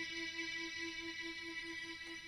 Thank you.